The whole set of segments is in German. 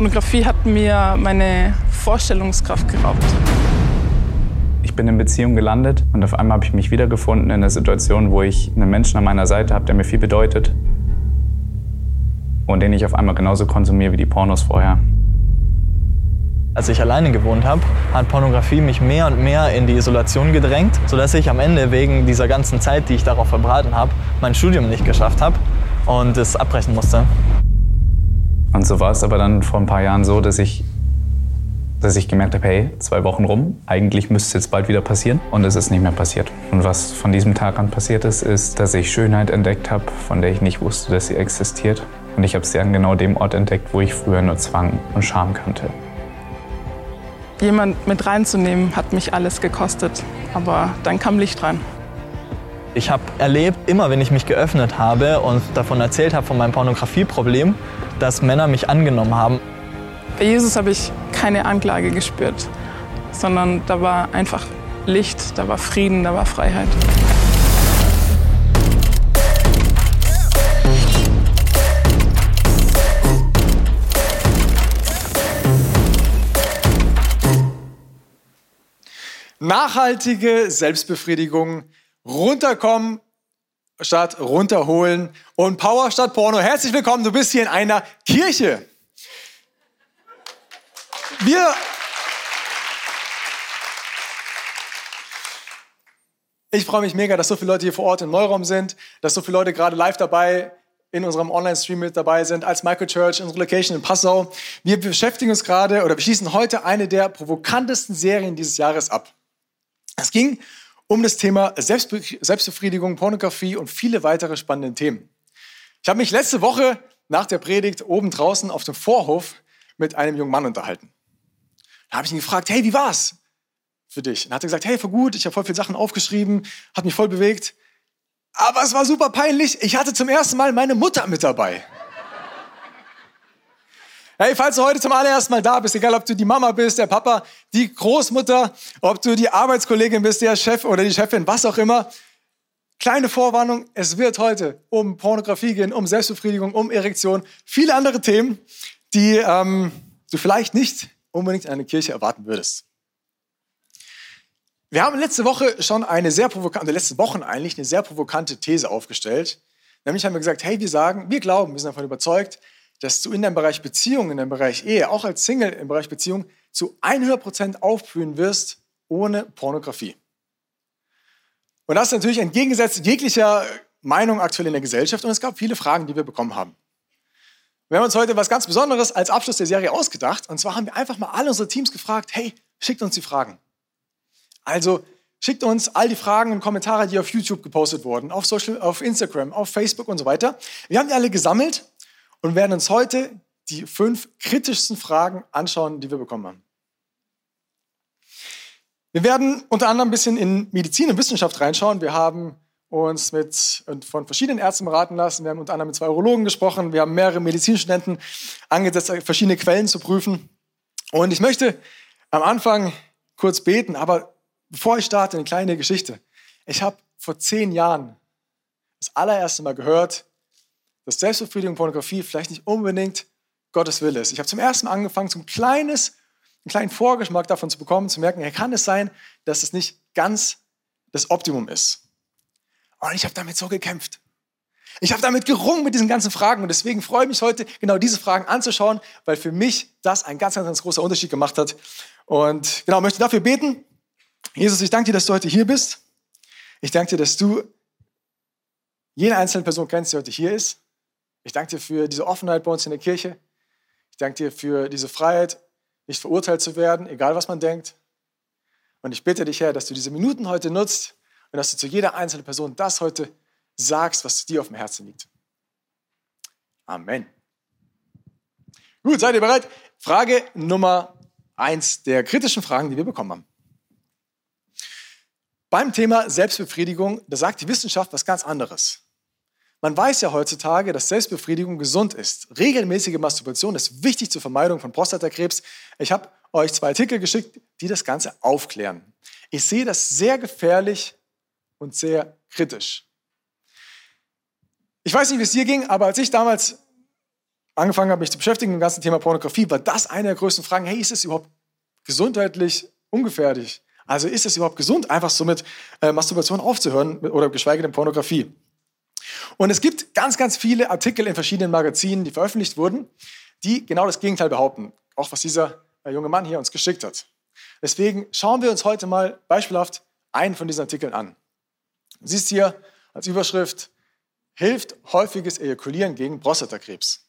Pornografie hat mir meine Vorstellungskraft geraubt. Ich bin in Beziehung gelandet und auf einmal habe ich mich wiedergefunden in einer Situation, wo ich einen Menschen an meiner Seite habe, der mir viel bedeutet und den ich auf einmal genauso konsumiere wie die Pornos vorher. Als ich alleine gewohnt habe, hat Pornografie mich mehr und mehr in die Isolation gedrängt, sodass ich am Ende wegen dieser ganzen Zeit, die ich darauf verbraten habe, mein Studium nicht geschafft habe und es abbrechen musste. Und so war es aber dann vor ein paar Jahren so, dass ich, dass ich gemerkt habe, hey, zwei Wochen rum, eigentlich müsste es jetzt bald wieder passieren. Und es ist nicht mehr passiert. Und was von diesem Tag an passiert ist, ist, dass ich Schönheit entdeckt habe, von der ich nicht wusste, dass sie existiert. Und ich habe sie an genau dem Ort entdeckt, wo ich früher nur Zwang und Scham kannte. Jemand mit reinzunehmen, hat mich alles gekostet. Aber dann kam Licht rein. Ich habe erlebt, immer wenn ich mich geöffnet habe und davon erzählt habe, von meinem Pornografieproblem, dass Männer mich angenommen haben. Bei Jesus habe ich keine Anklage gespürt, sondern da war einfach Licht, da war Frieden, da war Freiheit. Nachhaltige Selbstbefriedigung, runterkommen statt runterholen und Power statt Porno. Herzlich willkommen, du bist hier in einer Kirche. Wir Ich freue mich mega, dass so viele Leute hier vor Ort im Neuraum sind, dass so viele Leute gerade live dabei in unserem Online-Stream mit dabei sind, als Microchurch, unsere Location in Passau. Wir beschäftigen uns gerade oder wir schließen heute eine der provokantesten Serien dieses Jahres ab. Es ging um das Thema Selbstbe Selbstbefriedigung, Pornografie und viele weitere spannende Themen. Ich habe mich letzte Woche nach der Predigt oben draußen auf dem Vorhof mit einem jungen Mann unterhalten. Da habe ich ihn gefragt, hey, wie war's für dich? Und er hat gesagt, hey, voll gut, ich habe voll viele Sachen aufgeschrieben, hat mich voll bewegt. Aber es war super peinlich, ich hatte zum ersten Mal meine Mutter mit dabei. Hey, falls du heute zum allerersten Mal da bist, egal ob du die Mama bist, der Papa, die Großmutter, ob du die Arbeitskollegin bist, der Chef oder die Chefin, was auch immer. Kleine Vorwarnung, es wird heute um Pornografie gehen, um Selbstbefriedigung, um Erektion, viele andere Themen, die ähm, du vielleicht nicht unbedingt in einer Kirche erwarten würdest. Wir haben letzte Woche schon eine sehr provokante, letzte Wochen eigentlich eine sehr provokante These aufgestellt. Nämlich haben wir gesagt, hey, wir sagen, wir glauben, wir sind davon überzeugt, dass du in deinem Bereich Beziehung, in deinem Bereich Ehe, auch als Single im Bereich Beziehung zu 100% aufblühen wirst ohne Pornografie. Und das ist natürlich entgegengesetzt jeglicher Meinung aktuell in der Gesellschaft und es gab viele Fragen, die wir bekommen haben. Wir haben uns heute was ganz Besonderes als Abschluss der Serie ausgedacht und zwar haben wir einfach mal alle unsere Teams gefragt, hey, schickt uns die Fragen. Also schickt uns all die Fragen und Kommentare, die auf YouTube gepostet wurden, auf, Social, auf Instagram, auf Facebook und so weiter. Wir haben die alle gesammelt und werden uns heute die fünf kritischsten Fragen anschauen, die wir bekommen haben. Wir werden unter anderem ein bisschen in Medizin und Wissenschaft reinschauen. Wir haben uns mit, von verschiedenen Ärzten beraten lassen. Wir haben unter anderem mit zwei Urologen gesprochen. Wir haben mehrere Medizinstudenten angesetzt, verschiedene Quellen zu prüfen. Und ich möchte am Anfang kurz beten, aber bevor ich starte, eine kleine Geschichte. Ich habe vor zehn Jahren das allererste Mal gehört, dass Selbstbefriedigung und Pornografie vielleicht nicht unbedingt Gottes Wille ist. Ich habe zum ersten Mal angefangen, so ein kleines, einen kleinen Vorgeschmack davon zu bekommen, zu merken, hey, kann es sein, dass es nicht ganz das Optimum ist. Und ich habe damit so gekämpft. Ich habe damit gerungen mit diesen ganzen Fragen und deswegen freue ich mich heute, genau diese Fragen anzuschauen, weil für mich das ein ganz, ganz, ganz großer Unterschied gemacht hat. Und genau, möchte dafür beten. Jesus, ich danke dir, dass du heute hier bist. Ich danke dir, dass du jede einzelne Person kennst, die heute hier ist. Ich danke dir für diese Offenheit bei uns in der Kirche. Ich danke dir für diese Freiheit, nicht verurteilt zu werden, egal was man denkt. Und ich bitte dich, Herr, dass du diese Minuten heute nutzt und dass du zu jeder einzelnen Person das heute sagst, was dir auf dem Herzen liegt. Amen. Gut, seid ihr bereit? Frage Nummer eins der kritischen Fragen, die wir bekommen haben. Beim Thema Selbstbefriedigung, da sagt die Wissenschaft was ganz anderes. Man weiß ja heutzutage, dass Selbstbefriedigung gesund ist. Regelmäßige Masturbation ist wichtig zur Vermeidung von Prostatakrebs. Ich habe euch zwei Artikel geschickt, die das Ganze aufklären. Ich sehe das sehr gefährlich und sehr kritisch. Ich weiß nicht, wie es dir ging, aber als ich damals angefangen habe, mich zu beschäftigen mit dem ganzen Thema Pornografie, war das eine der größten Fragen. Hey, ist es überhaupt gesundheitlich ungefährlich? Also ist es überhaupt gesund, einfach so mit äh, Masturbation aufzuhören oder geschweige denn Pornografie? Und es gibt ganz, ganz viele Artikel in verschiedenen Magazinen, die veröffentlicht wurden, die genau das Gegenteil behaupten. Auch was dieser äh, junge Mann hier uns geschickt hat. Deswegen schauen wir uns heute mal beispielhaft einen von diesen Artikeln an. Du siehst hier als Überschrift, hilft häufiges Ejakulieren gegen Prostatakrebs.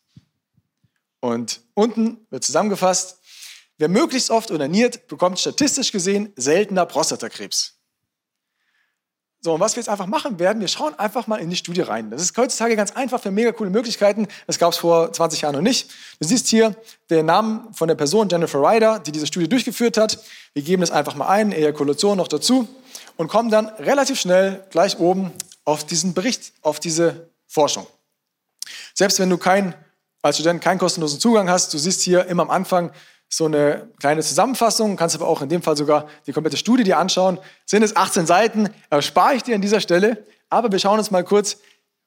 Und unten wird zusammengefasst, wer möglichst oft onaniert, bekommt statistisch gesehen seltener Prostatakrebs. So, und was wir jetzt einfach machen werden, wir schauen einfach mal in die Studie rein. Das ist heutzutage ganz einfach, für mega coole Möglichkeiten. Das gab es vor 20 Jahren noch nicht. Du siehst hier den Namen von der Person, Jennifer Ryder, die diese Studie durchgeführt hat. Wir geben das einfach mal ein, Ejakulation noch dazu und kommen dann relativ schnell gleich oben auf diesen Bericht, auf diese Forschung. Selbst wenn du kein, als Student keinen kostenlosen Zugang hast, du siehst hier immer am Anfang so eine kleine Zusammenfassung, kannst aber auch in dem Fall sogar die komplette Studie dir anschauen. Sind es 18 Seiten, erspare ich dir an dieser Stelle, aber wir schauen uns mal kurz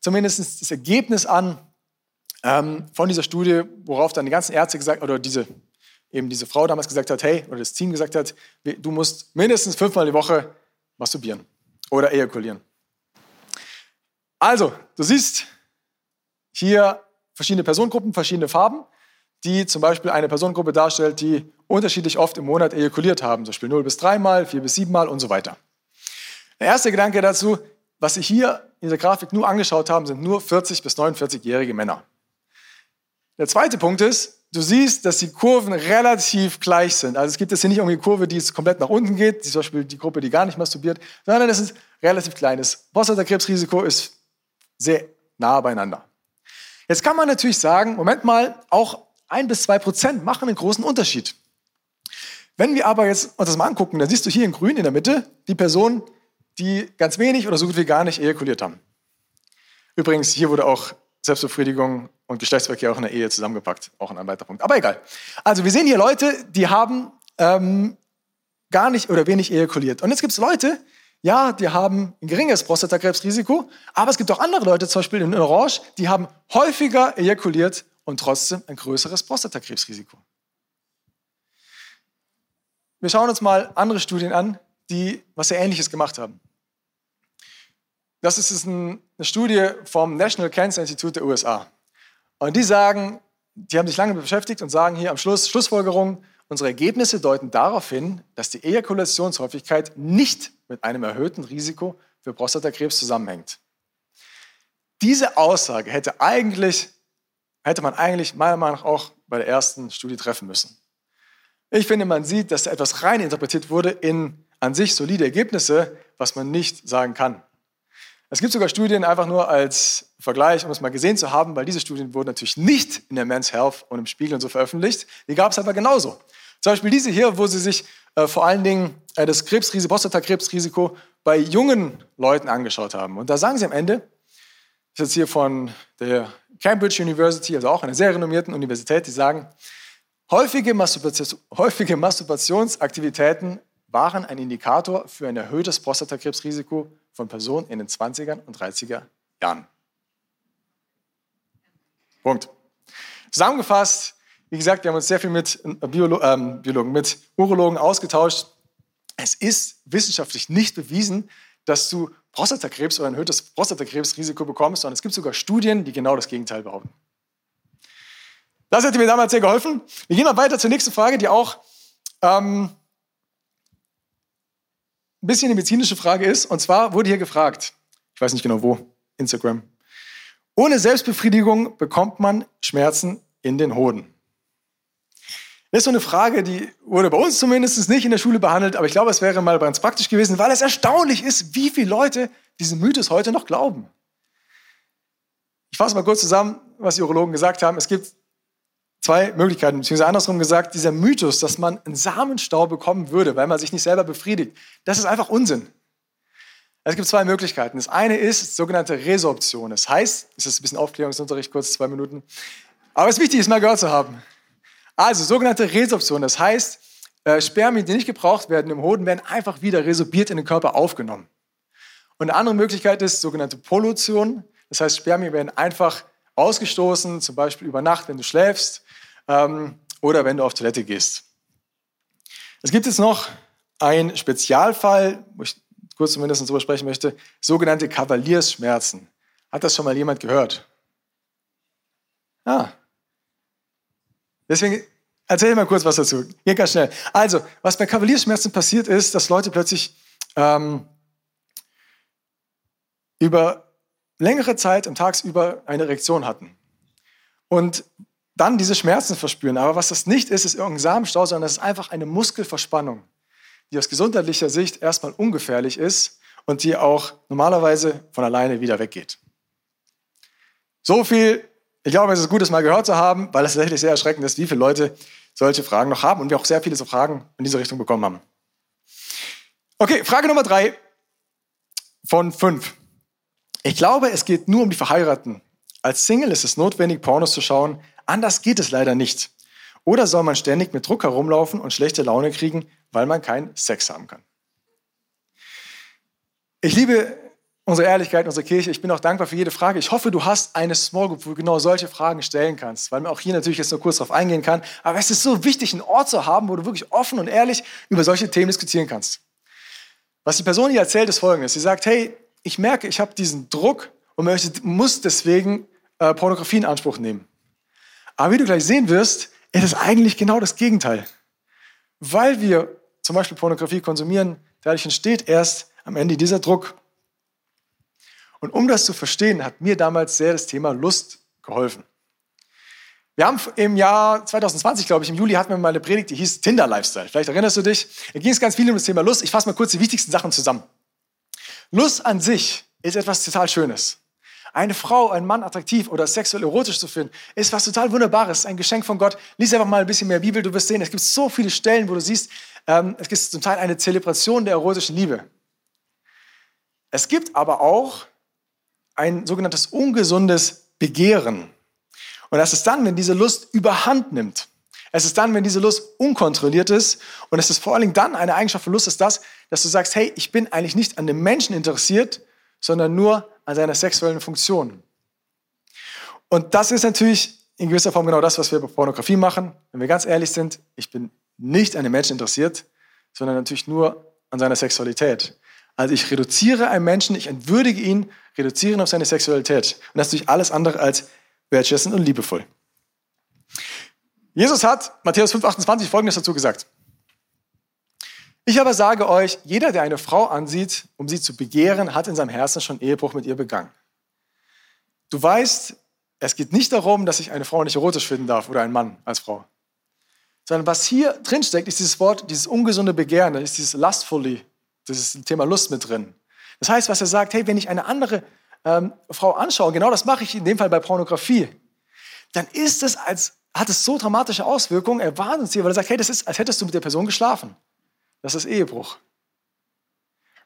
zumindest das Ergebnis an ähm, von dieser Studie, worauf dann die ganzen Ärzte gesagt, oder diese, eben diese Frau damals gesagt hat, hey, oder das Team gesagt hat, du musst mindestens fünfmal die Woche masturbieren oder ejakulieren. Also, du siehst hier verschiedene Personengruppen, verschiedene Farben die zum Beispiel eine Personengruppe darstellt, die unterschiedlich oft im Monat ejakuliert haben, zum Beispiel 0 bis 3 Mal, 4 bis 7 Mal und so weiter. Der erste Gedanke dazu, was Sie hier in dieser Grafik nur angeschaut haben, sind nur 40 bis 49-jährige Männer. Der zweite Punkt ist, du siehst, dass die Kurven relativ gleich sind. Also es gibt jetzt hier nicht irgendwie eine Kurve, die komplett nach unten geht, zum Beispiel die Gruppe, die gar nicht masturbiert, sondern es ist relativ kleines. Prostatakrebsrisiko ist sehr nah beieinander. Jetzt kann man natürlich sagen, Moment mal, auch ein bis zwei Prozent machen einen großen Unterschied. Wenn wir aber jetzt uns das mal angucken, dann siehst du hier in grün in der Mitte die Personen, die ganz wenig oder so gut wie gar nicht ejakuliert haben. Übrigens, hier wurde auch Selbstbefriedigung und Geschlechtsverkehr auch in der Ehe zusammengepackt. Auch ein weiterer Punkt. Aber egal. Also wir sehen hier Leute, die haben ähm, gar nicht oder wenig ejakuliert. Und jetzt gibt es Leute, ja, die haben ein geringes Prostatakrebsrisiko, aber es gibt auch andere Leute, zum Beispiel in Orange, die haben häufiger ejakuliert und trotzdem ein größeres Prostatakrebsrisiko. Wir schauen uns mal andere Studien an, die was sehr Ähnliches gemacht haben. Das ist eine Studie vom National Cancer Institute der USA. Und die sagen, die haben sich lange beschäftigt und sagen hier am Schluss, Schlussfolgerung, unsere Ergebnisse deuten darauf hin, dass die Ejakulationshäufigkeit nicht mit einem erhöhten Risiko für Prostatakrebs zusammenhängt. Diese Aussage hätte eigentlich hätte man eigentlich meiner Meinung nach auch bei der ersten Studie treffen müssen. Ich finde, man sieht, dass da etwas rein interpretiert wurde in an sich solide Ergebnisse, was man nicht sagen kann. Es gibt sogar Studien einfach nur als Vergleich, um es mal gesehen zu haben, weil diese Studien wurden natürlich nicht in der Men's Health und im Spiegel und so veröffentlicht. Die gab es aber genauso. Zum Beispiel diese hier, wo sie sich äh, vor allen Dingen äh, das Krebsrisiko, Prostatakrebsrisiko bei jungen Leuten angeschaut haben. Und da sagen sie am Ende, das ist jetzt hier von der Cambridge University, also auch einer sehr renommierten Universität, die sagen, häufige, Masturbation, häufige Masturbationsaktivitäten waren ein Indikator für ein erhöhtes Prostatakrebsrisiko von Personen in den 20er und 30er Jahren. Punkt. Zusammengefasst, wie gesagt, wir haben uns sehr viel mit Biolo ähm, Biologen, mit Urologen ausgetauscht. Es ist wissenschaftlich nicht bewiesen, dass du Prostatakrebs oder ein erhöhtes Prostatakrebsrisiko bekommst, sondern es gibt sogar Studien, die genau das Gegenteil behaupten. Das hätte mir damals sehr geholfen. Wir gehen mal weiter zur nächsten Frage, die auch ähm, ein bisschen eine medizinische Frage ist. Und zwar wurde hier gefragt, ich weiß nicht genau wo, Instagram. Ohne Selbstbefriedigung bekommt man Schmerzen in den Hoden. Das ist so eine Frage, die wurde bei uns zumindest nicht in der Schule behandelt, aber ich glaube, es wäre mal ganz praktisch gewesen, weil es erstaunlich ist, wie viele Leute diesen Mythos heute noch glauben. Ich fasse mal kurz zusammen, was die Urologen gesagt haben. Es gibt zwei Möglichkeiten, beziehungsweise andersrum gesagt, dieser Mythos, dass man einen Samenstau bekommen würde, weil man sich nicht selber befriedigt, das ist einfach Unsinn. Es gibt zwei Möglichkeiten. Das eine ist sogenannte Resorption. Das heißt, das ist ein bisschen Aufklärungsunterricht, kurz zwei Minuten, aber es ist wichtig, es mal gehört zu haben. Also sogenannte Resorption, das heißt, äh, Spermien, die nicht gebraucht werden im Hoden, werden einfach wieder resorbiert in den Körper aufgenommen. Und eine andere Möglichkeit ist sogenannte Pollution, das heißt, Spermien werden einfach ausgestoßen, zum Beispiel über Nacht, wenn du schläfst ähm, oder wenn du auf Toilette gehst. Es gibt jetzt noch einen Spezialfall, wo ich kurz zumindest darüber sprechen möchte, sogenannte Kavaliersschmerzen. Hat das schon mal jemand gehört? Ah. Deswegen erzähl mal kurz was dazu. Geht ganz schnell. Also, was bei Kavalierschmerzen passiert ist, dass Leute plötzlich ähm, über längere Zeit im Tagsüber eine Erektion hatten. Und dann diese Schmerzen verspüren. Aber was das nicht ist, ist irgendein Samenstau, sondern das ist einfach eine Muskelverspannung, die aus gesundheitlicher Sicht erstmal ungefährlich ist und die auch normalerweise von alleine wieder weggeht. So viel, ich glaube, es ist gut, das mal gehört zu haben, weil es tatsächlich sehr erschreckend ist, wie viele Leute solche Fragen noch haben und wir auch sehr viele so Fragen in diese Richtung bekommen haben. Okay, Frage Nummer drei von fünf. Ich glaube, es geht nur um die Verheirateten. Als Single ist es notwendig, Pornos zu schauen. Anders geht es leider nicht. Oder soll man ständig mit Druck herumlaufen und schlechte Laune kriegen, weil man keinen Sex haben kann? Ich liebe unsere Ehrlichkeit, unsere Kirche. Ich bin auch dankbar für jede Frage. Ich hoffe, du hast eine Small Group, wo du genau solche Fragen stellen kannst, weil man auch hier natürlich jetzt nur kurz darauf eingehen kann. Aber es ist so wichtig, einen Ort zu haben, wo du wirklich offen und ehrlich über solche Themen diskutieren kannst. Was die Person hier erzählt, ist folgendes. Sie sagt, hey, ich merke, ich habe diesen Druck und möchte, muss deswegen äh, Pornografie in Anspruch nehmen. Aber wie du gleich sehen wirst, ist es eigentlich genau das Gegenteil. Weil wir zum Beispiel Pornografie konsumieren, dadurch entsteht erst am Ende dieser Druck. Und um das zu verstehen, hat mir damals sehr das Thema Lust geholfen. Wir haben im Jahr 2020, glaube ich, im Juli hatten wir mal eine Predigt, die hieß Tinder Lifestyle. Vielleicht erinnerst du dich. Da ging es ganz viel um das Thema Lust. Ich fasse mal kurz die wichtigsten Sachen zusammen. Lust an sich ist etwas total Schönes. Eine Frau, einen Mann attraktiv oder sexuell erotisch zu finden, ist was total Wunderbares, ein Geschenk von Gott. Lies einfach mal ein bisschen mehr Bibel, du wirst sehen, es gibt so viele Stellen, wo du siehst, ähm, es gibt zum Teil eine Zelebration der erotischen Liebe. Es gibt aber auch ein sogenanntes ungesundes Begehren. Und das ist dann, wenn diese Lust überhand nimmt. Es ist dann, wenn diese Lust unkontrolliert ist. Und es ist vor allen Dingen dann eine Eigenschaft von Lust, ist das, dass du sagst, hey, ich bin eigentlich nicht an dem Menschen interessiert, sondern nur an seiner sexuellen Funktion. Und das ist natürlich in gewisser Form genau das, was wir bei Pornografie machen. Wenn wir ganz ehrlich sind, ich bin nicht an dem Menschen interessiert, sondern natürlich nur an seiner Sexualität. Also ich reduziere einen Menschen, ich entwürdige ihn, reduziere ihn auf seine Sexualität. Und das ist natürlich alles andere als wertschätzend und liebevoll. Jesus hat, Matthäus 5,28, folgendes dazu gesagt. Ich aber sage euch, jeder, der eine Frau ansieht, um sie zu begehren, hat in seinem Herzen schon Ehebruch mit ihr begangen. Du weißt, es geht nicht darum, dass ich eine Frau nicht erotisch finden darf oder einen Mann als Frau. Sondern was hier drin steckt, ist dieses Wort, dieses ungesunde Begehren, ist dieses lustfully, dieses Thema Lust mit drin. Das heißt, was er sagt, hey, wenn ich eine andere ähm, Frau anschaue, genau das mache ich in dem Fall bei Pornografie, dann ist es als hat es so dramatische Auswirkungen. Er warnt uns hier, weil er sagt, hey, das ist, als hättest du mit der Person geschlafen. Das ist Ehebruch.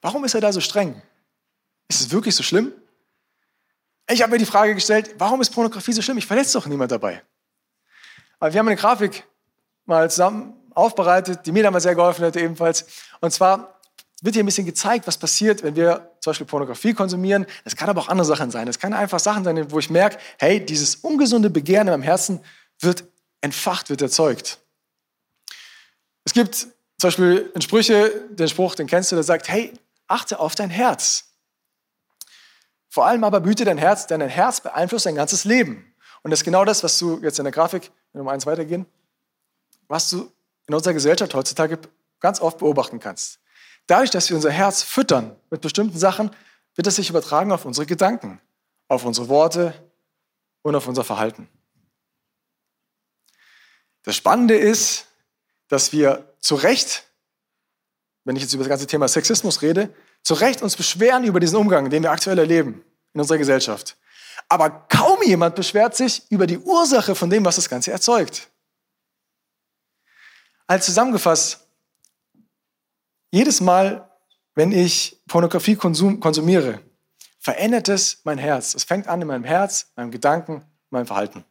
Warum ist er da so streng? Ist es wirklich so schlimm? Ich habe mir die Frage gestellt, warum ist Pornografie so schlimm? Ich verletze doch niemand dabei. Aber wir haben eine Grafik mal zusammen aufbereitet, die mir damals sehr geholfen hat ebenfalls. Und zwar wird hier ein bisschen gezeigt, was passiert, wenn wir zum Beispiel Pornografie konsumieren. Das kann aber auch andere Sachen sein. Es kann einfach Sachen sein, wo ich merke, hey, dieses ungesunde Begehren in meinem Herzen wird entfacht, wird erzeugt. Es gibt zum Beispiel in Sprüche den Spruch, den kennst du, der sagt, hey, achte auf dein Herz. Vor allem aber büte dein Herz, denn dein Herz beeinflusst dein ganzes Leben. Und das ist genau das, was du jetzt in der Grafik, wenn wir um eins weitergehen, was du in unserer Gesellschaft heutzutage ganz oft beobachten kannst. Dadurch, dass wir unser Herz füttern mit bestimmten Sachen, wird es sich übertragen auf unsere Gedanken, auf unsere Worte und auf unser Verhalten. Das Spannende ist, dass wir zu Recht, wenn ich jetzt über das ganze Thema Sexismus rede, zu Recht uns beschweren über diesen Umgang, den wir aktuell erleben in unserer Gesellschaft. Aber kaum jemand beschwert sich über die Ursache von dem, was das Ganze erzeugt. Als zusammengefasst, jedes Mal, wenn ich Pornografie konsum, konsumiere, verändert es mein Herz. Es fängt an in meinem Herz, meinem Gedanken, meinem Verhalten.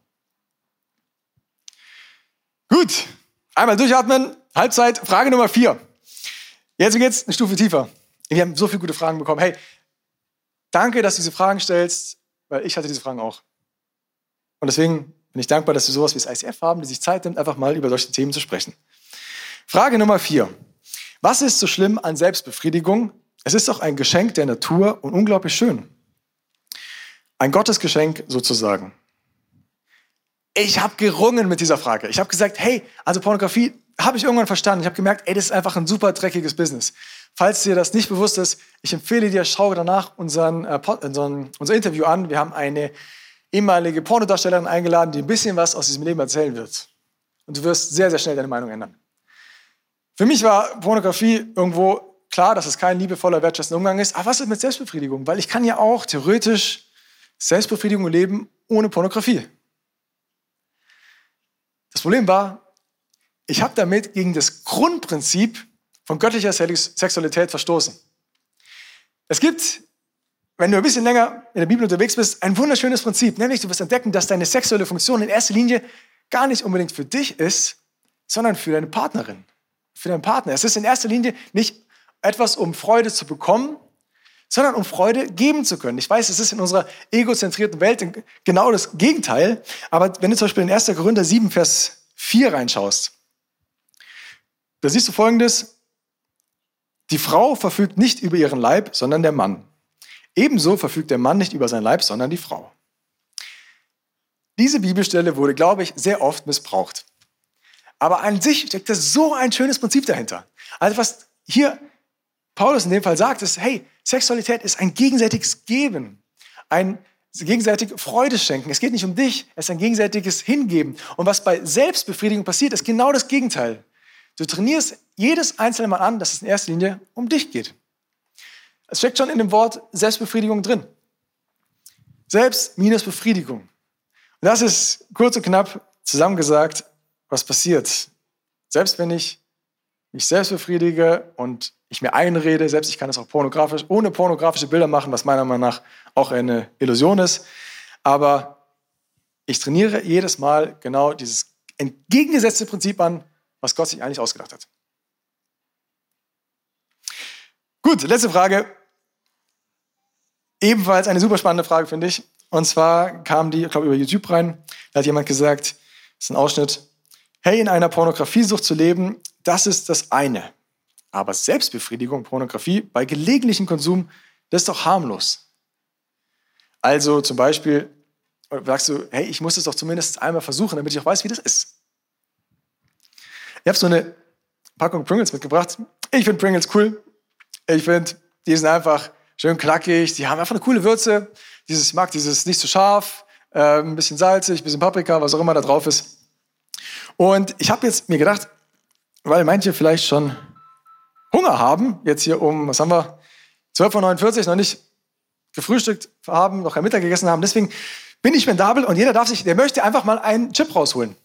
Gut, einmal durchatmen. Halbzeit, Frage Nummer vier. Jetzt geht's eine Stufe tiefer. Wir haben so viele gute Fragen bekommen. Hey, danke, dass du diese Fragen stellst, weil ich hatte diese Fragen auch. Und deswegen bin ich dankbar, dass wir sowas wie das ICF haben, die sich Zeit nimmt, einfach mal über solche Themen zu sprechen. Frage Nummer vier. Was ist so schlimm an Selbstbefriedigung? Es ist doch ein Geschenk der Natur und unglaublich schön. Ein Gottesgeschenk sozusagen. Ich habe gerungen mit dieser Frage. Ich habe gesagt, hey, also Pornografie habe ich irgendwann verstanden. Ich habe gemerkt, ey, das ist einfach ein super dreckiges Business. Falls dir das nicht bewusst ist, ich empfehle dir, schau danach unseren, äh, unseren, unser Interview an. Wir haben eine ehemalige Pornodarstellerin eingeladen, die ein bisschen was aus diesem Leben erzählen wird. Und du wirst sehr, sehr schnell deine Meinung ändern. Für mich war Pornografie irgendwo klar, dass es kein liebevoller, wertschätzender Umgang ist. Aber was ist mit Selbstbefriedigung? Weil ich kann ja auch theoretisch Selbstbefriedigung leben ohne Pornografie. Das Problem war, ich habe damit gegen das Grundprinzip von göttlicher Sexualität verstoßen. Es gibt wenn du ein bisschen länger in der Bibel unterwegs bist, ein wunderschönes Prinzip. Nämlich, du wirst entdecken, dass deine sexuelle Funktion in erster Linie gar nicht unbedingt für dich ist, sondern für deine Partnerin, für deinen Partner. Es ist in erster Linie nicht etwas, um Freude zu bekommen, sondern um Freude geben zu können. Ich weiß, es ist in unserer egozentrierten Welt genau das Gegenteil. Aber wenn du zum Beispiel in 1. Korinther 7, Vers 4 reinschaust, da siehst du Folgendes. Die Frau verfügt nicht über ihren Leib, sondern der Mann. Ebenso verfügt der Mann nicht über sein Leib, sondern die Frau. Diese Bibelstelle wurde, glaube ich, sehr oft missbraucht. Aber an sich steckt da so ein schönes Prinzip dahinter. Also was hier Paulus in dem Fall sagt, ist, hey, Sexualität ist ein gegenseitiges Geben, ein gegenseitig Freude schenken. Es geht nicht um dich, es ist ein gegenseitiges Hingeben. Und was bei Selbstbefriedigung passiert, ist genau das Gegenteil. Du trainierst jedes einzelne Mal an, dass es in erster Linie um dich geht. Es steckt schon in dem Wort Selbstbefriedigung drin. Selbst minus Befriedigung. Und das ist kurz und knapp zusammengesagt, was passiert. Selbst wenn ich mich selbst befriedige und ich mir einrede, selbst ich kann das auch pornografisch, ohne pornografische Bilder machen, was meiner Meinung nach auch eine Illusion ist. Aber ich trainiere jedes Mal genau dieses entgegengesetzte Prinzip an, was Gott sich eigentlich ausgedacht hat. Gut, letzte Frage. Ebenfalls eine super spannende Frage, finde ich. Und zwar kam die, ich glaube, über YouTube rein. Da hat jemand gesagt, das ist ein Ausschnitt, hey, in einer Pornografiesucht zu leben, das ist das eine. Aber Selbstbefriedigung, Pornografie bei gelegentlichem Konsum, das ist doch harmlos. Also zum Beispiel sagst du, hey, ich muss es doch zumindest einmal versuchen, damit ich auch weiß, wie das ist. Ich habe so eine Packung Pringles mitgebracht. Ich finde Pringles cool. Ich finde, die sind einfach schön knackig. Die haben einfach eine coole Würze. Dieses, ich mag dieses nicht zu so scharf, äh, ein bisschen salzig, ein bisschen Paprika, was auch immer da drauf ist. Und ich habe jetzt mir gedacht, weil manche vielleicht schon Hunger haben, jetzt hier um, was haben wir, 12.49 Uhr, noch nicht gefrühstückt haben, noch kein Mittag gegessen haben. Deswegen bin ich spendabel und jeder darf sich, der möchte einfach mal einen Chip rausholen.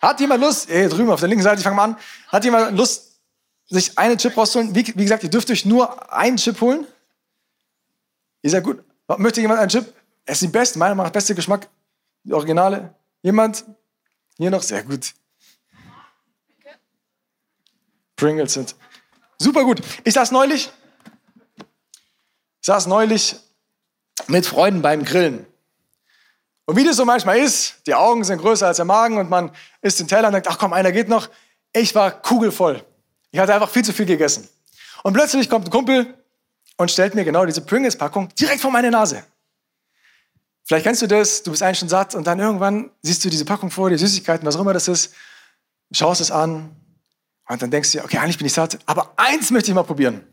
Hat jemand Lust, ey, drüben auf der linken Seite, ich fange mal an, hat jemand Lust, sich einen Chip rauszuholen? Wie, wie gesagt, ihr dürft euch nur einen Chip holen. Ist ja gut. Möchte jemand einen Chip? Es ist die beste, meiner Meinung nach, beste Geschmack. Die Originale. Jemand? Hier noch? Sehr gut. Pringles sind super gut. Ich saß neulich, ich saß neulich mit Freunden beim Grillen. Und wie das so manchmal ist, die Augen sind größer als der Magen und man isst den Teller und denkt, ach komm, einer geht noch. Ich war kugelvoll. Ich hatte einfach viel zu viel gegessen. Und plötzlich kommt ein Kumpel und stellt mir genau diese Pringles-Packung direkt vor meine Nase. Vielleicht kennst du das, du bist eigentlich schon satt und dann irgendwann siehst du diese Packung vor, die Süßigkeiten, was auch immer das ist, schaust es an und dann denkst du okay, eigentlich bin ich satt, aber eins möchte ich mal probieren.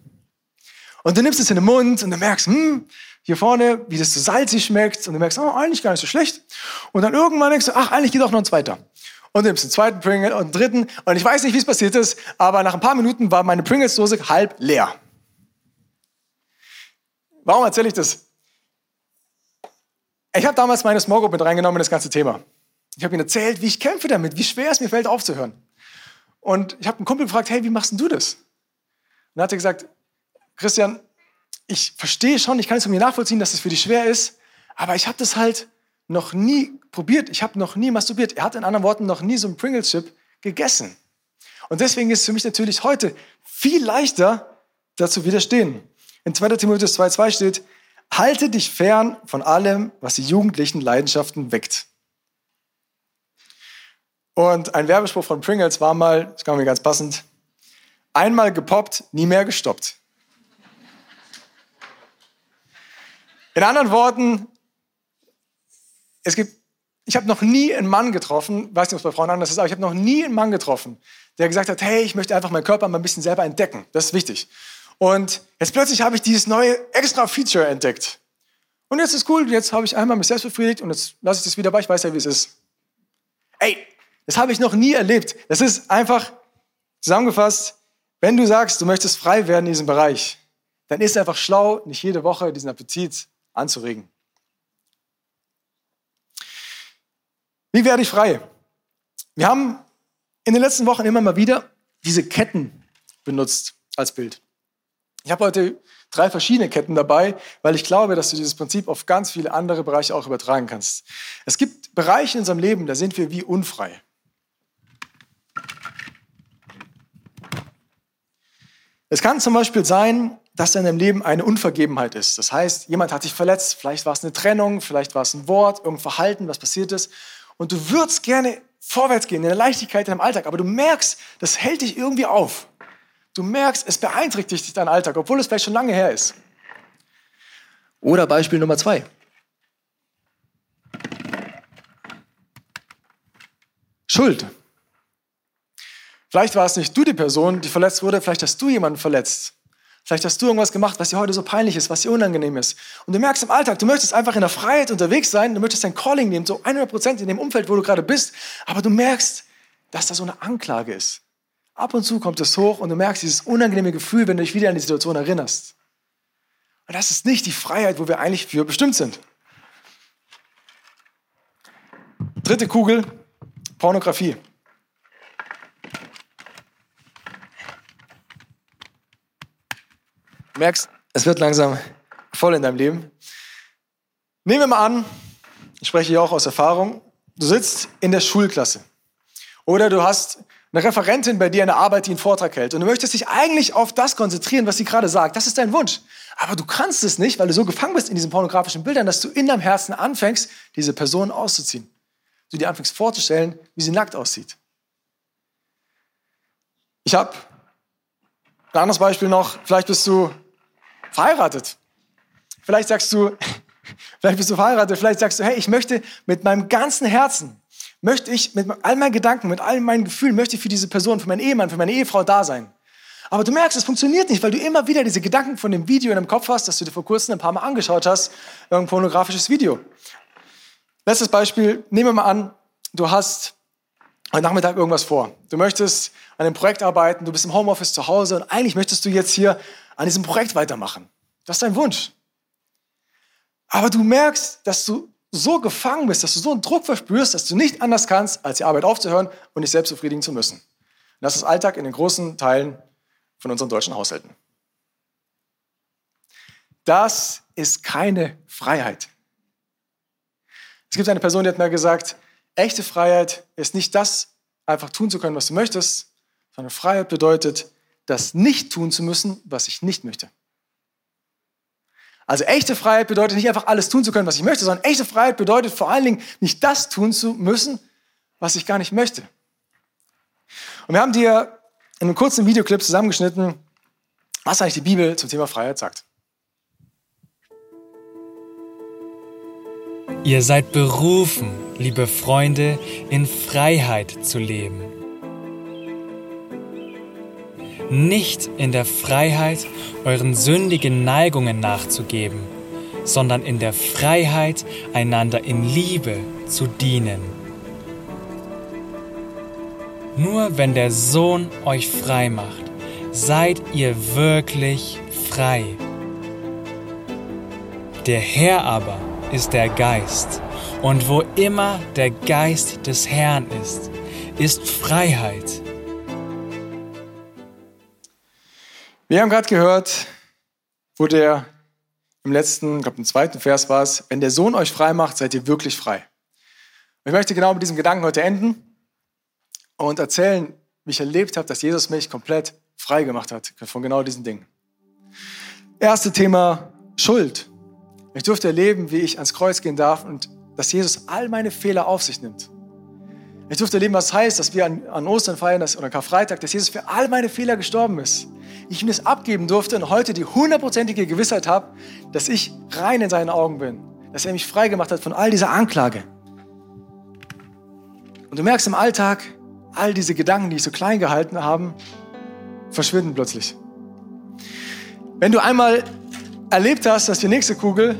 Und du nimmst es in den Mund und du merkst, hm, hier vorne, wie das so salzig schmeckt und du merkst, oh, eigentlich gar nicht so schlecht. Und dann irgendwann denkst du, ach, eigentlich geht auch noch ein zweiter. Und du nimmst einen zweiten Pringle und einen dritten und ich weiß nicht, wie es passiert ist, aber nach ein paar Minuten war meine Pringles-Dose halb leer. Warum erzähle ich das? Ich habe damals meine Small Group mit reingenommen in das ganze Thema. Ich habe ihnen erzählt, wie ich kämpfe damit, wie schwer es mir fällt, aufzuhören. Und ich habe einen Kumpel gefragt, hey, wie machst du das? Und dann hat er gesagt, Christian, ich verstehe schon, ich kann es von mir nachvollziehen, dass es für dich schwer ist, aber ich habe das halt noch nie probiert. Ich habe noch nie masturbiert. Er hat in anderen Worten noch nie so ein Pringles-Chip gegessen. Und deswegen ist es für mich natürlich heute viel leichter, dazu widerstehen. In 2. Timotheus 2,2 steht, halte dich fern von allem, was die jugendlichen Leidenschaften weckt. Und ein Werbespruch von Pringles war mal, das kam mir ganz passend, einmal gepoppt, nie mehr gestoppt. In anderen Worten, es gibt, ich habe noch nie einen Mann getroffen, weiß nicht, ob es bei Frauen anders ist, aber ich habe noch nie einen Mann getroffen, der gesagt hat, hey, ich möchte einfach meinen Körper mal ein bisschen selber entdecken. Das ist wichtig. Und jetzt plötzlich habe ich dieses neue extra Feature entdeckt. Und jetzt ist cool, jetzt habe ich einmal mich selbst befriedigt und jetzt lasse ich das wieder bei, ich weiß ja, wie es ist. Ey, das habe ich noch nie erlebt. Das ist einfach zusammengefasst, wenn du sagst, du möchtest frei werden in diesem Bereich, dann ist es einfach schlau, nicht jede Woche diesen Appetit anzuregen. Wie werde ich frei? Wir haben in den letzten Wochen immer mal wieder diese Ketten benutzt als Bild. Ich habe heute drei verschiedene Ketten dabei, weil ich glaube, dass du dieses Prinzip auf ganz viele andere Bereiche auch übertragen kannst. Es gibt Bereiche in unserem Leben, da sind wir wie unfrei. Es kann zum Beispiel sein, dass in deinem Leben eine Unvergebenheit ist. Das heißt, jemand hat dich verletzt, vielleicht war es eine Trennung, vielleicht war es ein Wort, irgendein Verhalten, was passiert ist. Und du würdest gerne vorwärts gehen, in der Leichtigkeit in deinem Alltag, aber du merkst, das hält dich irgendwie auf. Du merkst, es beeinträchtigt deinen Alltag, obwohl es vielleicht schon lange her ist. Oder Beispiel Nummer zwei. Schuld. Vielleicht war es nicht du die Person, die verletzt wurde, vielleicht hast du jemanden verletzt. Vielleicht hast du irgendwas gemacht, was dir heute so peinlich ist, was dir unangenehm ist. Und du merkst im Alltag, du möchtest einfach in der Freiheit unterwegs sein, du möchtest dein Calling nehmen, so 100 Prozent in dem Umfeld, wo du gerade bist, aber du merkst, dass da so eine Anklage ist. Ab und zu kommt es hoch und du merkst dieses unangenehme Gefühl, wenn du dich wieder an die Situation erinnerst. Und das ist nicht die Freiheit, wo wir eigentlich für bestimmt sind. Dritte Kugel, Pornografie. Merkst, es wird langsam voll in deinem Leben. Nehmen wir mal an, ich spreche hier auch aus Erfahrung, du sitzt in der Schulklasse oder du hast eine Referentin bei dir in der Arbeit, die einen Vortrag hält und du möchtest dich eigentlich auf das konzentrieren, was sie gerade sagt. Das ist dein Wunsch. Aber du kannst es nicht, weil du so gefangen bist in diesen pornografischen Bildern, dass du in deinem Herzen anfängst, diese Person auszuziehen. Du dir anfängst vorzustellen, wie sie nackt aussieht. Ich habe ein anderes Beispiel noch. Vielleicht bist du verheiratet. Vielleicht sagst du, vielleicht bist du verheiratet, vielleicht sagst du, hey, ich möchte mit meinem ganzen Herzen, möchte ich mit all meinen Gedanken, mit all meinen Gefühlen, möchte ich für diese Person, für meinen Ehemann, für meine Ehefrau da sein. Aber du merkst, es funktioniert nicht, weil du immer wieder diese Gedanken von dem Video in deinem Kopf hast, das du dir vor kurzem ein paar Mal angeschaut hast, irgendein pornografisches Video. Letztes Beispiel, nehmen wir mal an, du hast heute Nachmittag irgendwas vor. Du möchtest an einem Projekt arbeiten, du bist im Homeoffice zu Hause und eigentlich möchtest du jetzt hier an diesem Projekt weitermachen. Das ist dein Wunsch. Aber du merkst, dass du so gefangen bist, dass du so einen Druck verspürst, dass du nicht anders kannst, als die Arbeit aufzuhören und dich selbst befriedigen zu müssen. Und das ist Alltag in den großen Teilen von unseren deutschen Haushalten. Das ist keine Freiheit. Es gibt eine Person, die hat mir gesagt, echte Freiheit ist nicht das, einfach tun zu können, was du möchtest, sondern Freiheit bedeutet, das nicht tun zu müssen, was ich nicht möchte. Also echte Freiheit bedeutet nicht einfach alles tun zu können, was ich möchte, sondern echte Freiheit bedeutet vor allen Dingen nicht das tun zu müssen, was ich gar nicht möchte. Und wir haben dir in einem kurzen Videoclip zusammengeschnitten, was eigentlich die Bibel zum Thema Freiheit sagt. Ihr seid berufen, liebe Freunde, in Freiheit zu leben nicht in der Freiheit, euren sündigen Neigungen nachzugeben, sondern in der Freiheit, einander in Liebe zu dienen. Nur wenn der Sohn euch frei macht, seid ihr wirklich frei. Der Herr aber ist der Geist, und wo immer der Geist des Herrn ist, ist Freiheit. Wir haben gerade gehört, wo der im letzten, ich glaube im zweiten Vers war es, wenn der Sohn euch frei macht, seid ihr wirklich frei. Und ich möchte genau mit diesem Gedanken heute enden und erzählen, wie ich erlebt habe, dass Jesus mich komplett frei gemacht hat von genau diesen Dingen. Erste Thema Schuld. Ich durfte erleben, wie ich ans Kreuz gehen darf und dass Jesus all meine Fehler auf sich nimmt. Ich durfte erleben, was heißt, dass wir an, an Ostern feiern dass, oder Karfreitag, dass Jesus für all meine Fehler gestorben ist. Ich ihm das abgeben durfte und heute die hundertprozentige Gewissheit habe, dass ich rein in seinen Augen bin. Dass er mich frei gemacht hat von all dieser Anklage. Und du merkst im Alltag, all diese Gedanken, die ich so klein gehalten habe, verschwinden plötzlich. Wenn du einmal erlebt hast, dass die nächste Kugel,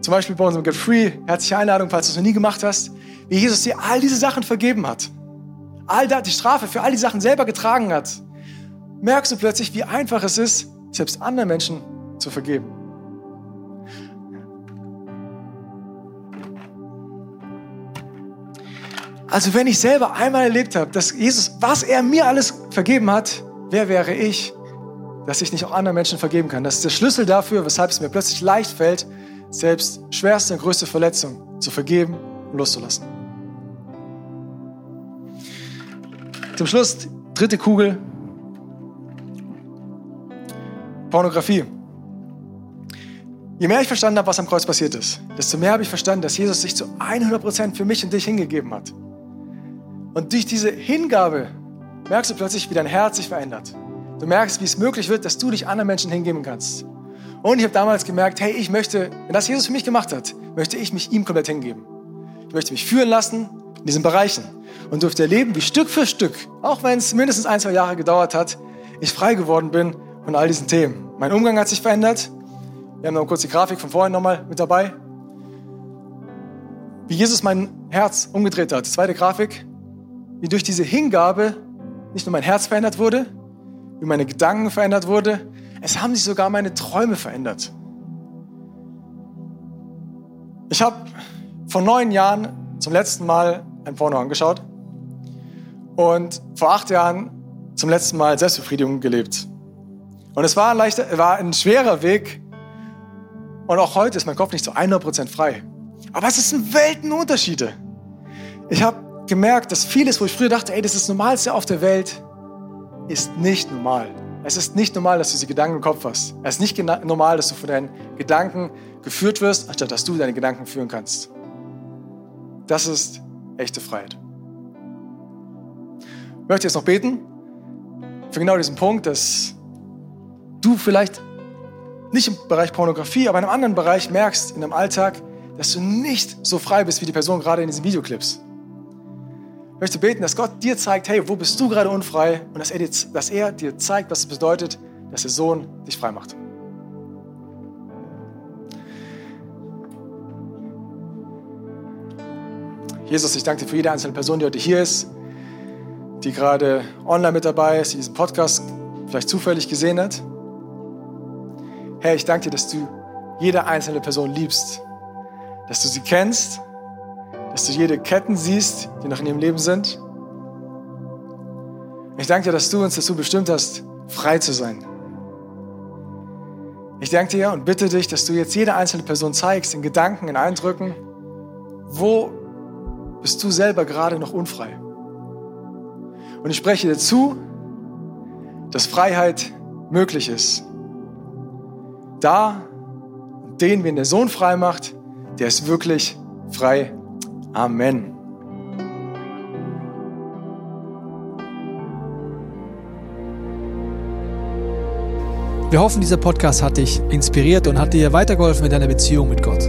zum Beispiel bei unserem Get Free, herzliche Einladung, falls du es noch nie gemacht hast, wie Jesus dir all diese Sachen vergeben hat, all die Strafe für all die Sachen selber getragen hat, merkst du plötzlich, wie einfach es ist, selbst anderen Menschen zu vergeben. Also wenn ich selber einmal erlebt habe, dass Jesus, was er mir alles vergeben hat, wer wäre ich, dass ich nicht auch anderen Menschen vergeben kann? Das ist der Schlüssel dafür, weshalb es mir plötzlich leicht fällt, selbst schwerste und größte Verletzung zu vergeben und loszulassen. Zum Schluss, dritte Kugel. Pornografie. Je mehr ich verstanden habe, was am Kreuz passiert ist, desto mehr habe ich verstanden, dass Jesus sich zu 100% für mich und dich hingegeben hat. Und durch diese Hingabe merkst du plötzlich, wie dein Herz sich verändert. Du merkst, wie es möglich wird, dass du dich anderen Menschen hingeben kannst. Und ich habe damals gemerkt, hey, ich möchte, wenn das Jesus für mich gemacht hat, möchte ich mich ihm komplett hingeben. Ich möchte mich führen lassen in diesen Bereichen und durfte erleben, wie Stück für Stück, auch wenn es mindestens ein, zwei Jahre gedauert hat, ich frei geworden bin von all diesen Themen. Mein Umgang hat sich verändert. Wir haben noch kurz die Grafik von vorhin nochmal mit dabei. Wie Jesus mein Herz umgedreht hat. Zweite Grafik. Wie durch diese Hingabe nicht nur mein Herz verändert wurde, wie meine Gedanken verändert wurde, es haben sich sogar meine Träume verändert. Ich habe vor neun Jahren zum letzten Mal ein Porno angeschaut und vor acht Jahren zum letzten Mal Selbstbefriedigung gelebt. Und es war ein, leichter, war ein schwerer Weg. Und auch heute ist mein Kopf nicht zu 100% frei. Aber es sind Weltenunterschiede. Ich habe gemerkt, dass vieles, wo ich früher dachte, ey, das ist das Normalste auf der Welt, ist nicht normal. Es ist nicht normal, dass du diese Gedanken im Kopf hast. Es ist nicht normal, dass du von deinen Gedanken geführt wirst, anstatt dass du deine Gedanken führen kannst. Das ist echte Freiheit möchte jetzt noch beten für genau diesen Punkt, dass du vielleicht nicht im Bereich Pornografie, aber in einem anderen Bereich merkst in deinem Alltag, dass du nicht so frei bist wie die Person gerade in diesen Videoclips. Ich möchte beten, dass Gott dir zeigt, hey, wo bist du gerade unfrei und dass er dir, dass er dir zeigt, was es bedeutet, dass der Sohn dich frei macht. Jesus, ich danke dir für jede einzelne Person, die heute hier ist die gerade online mit dabei ist, die diesen Podcast vielleicht zufällig gesehen hat. Herr, ich danke dir, dass du jede einzelne Person liebst, dass du sie kennst, dass du jede Ketten siehst, die noch in ihrem Leben sind. Ich danke dir, dass du uns dazu bestimmt hast, frei zu sein. Ich danke dir und bitte dich, dass du jetzt jede einzelne Person zeigst, in Gedanken, in Eindrücken, wo bist du selber gerade noch unfrei. Und ich spreche dir zu, dass Freiheit möglich ist. Da, den, wen der Sohn frei macht, der ist wirklich frei. Amen. Wir hoffen, dieser Podcast hat dich inspiriert und hat dir weitergeholfen in deiner Beziehung mit Gott.